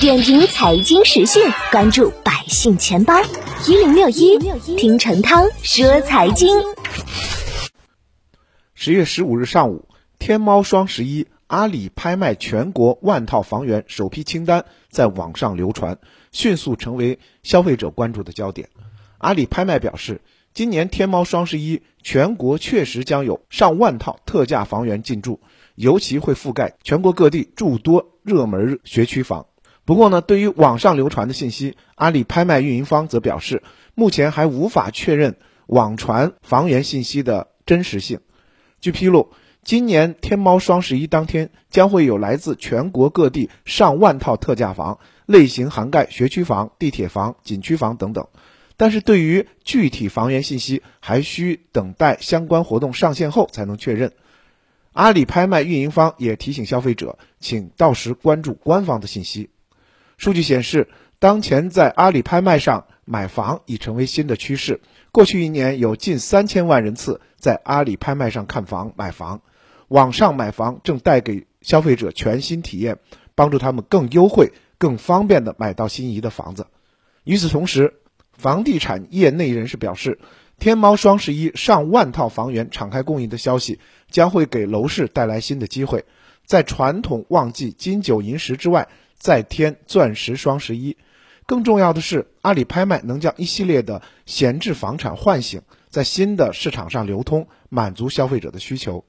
点评财经时讯，关注百姓钱包一零六一，听陈涛说财经。十月十五日上午，天猫双十一，阿里拍卖全国万套房源首批清单在网上流传，迅速成为消费者关注的焦点。阿里拍卖表示，今年天猫双十一，全国确实将有上万套特价房源进驻，尤其会覆盖全国各地诸多热门学区房。不过呢，对于网上流传的信息，阿里拍卖运营方则表示，目前还无法确认网传房源信息的真实性。据披露，今年天猫双十一当天将会有来自全国各地上万套特价房，类型涵盖学区房、地铁房、景区房等等。但是对于具体房源信息，还需等待相关活动上线后才能确认。阿里拍卖运营方也提醒消费者，请到时关注官方的信息。数据显示，当前在阿里拍卖上买房已成为新的趋势。过去一年，有近三千万人次在阿里拍卖上看房、买房。网上买房正带给消费者全新体验，帮助他们更优惠、更方便地买到心仪的房子。与此同时，房地产业内人士表示，天猫双十一上万套房源敞开供应的消息，将会给楼市带来新的机会。在传统旺季金九银十之外，再添钻石双十一，更重要的是，阿里拍卖能将一系列的闲置房产唤醒，在新的市场上流通，满足消费者的需求。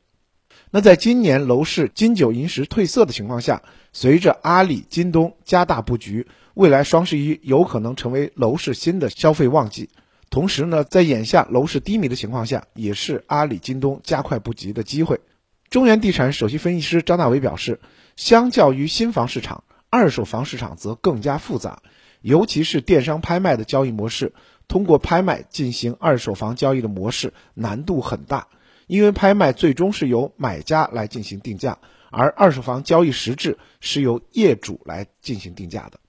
那在今年楼市金九银十褪色的情况下，随着阿里、京东加大布局，未来双十一有可能成为楼市新的消费旺季。同时呢，在眼下楼市低迷的情况下，也是阿里、京东加快布局的机会。中原地产首席分析师张大伟表示，相较于新房市场，二手房市场则更加复杂，尤其是电商拍卖的交易模式，通过拍卖进行二手房交易的模式难度很大，因为拍卖最终是由买家来进行定价，而二手房交易实质是由业主来进行定价的。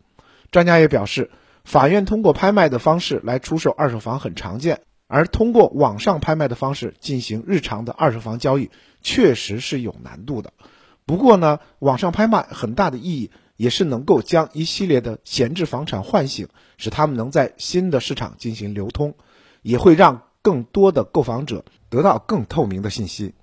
专家也表示，法院通过拍卖的方式来出售二手房很常见，而通过网上拍卖的方式进行日常的二手房交易，确实是有难度的。不过呢，网上拍卖很大的意义。也是能够将一系列的闲置房产唤醒，使他们能在新的市场进行流通，也会让更多的购房者得到更透明的信息。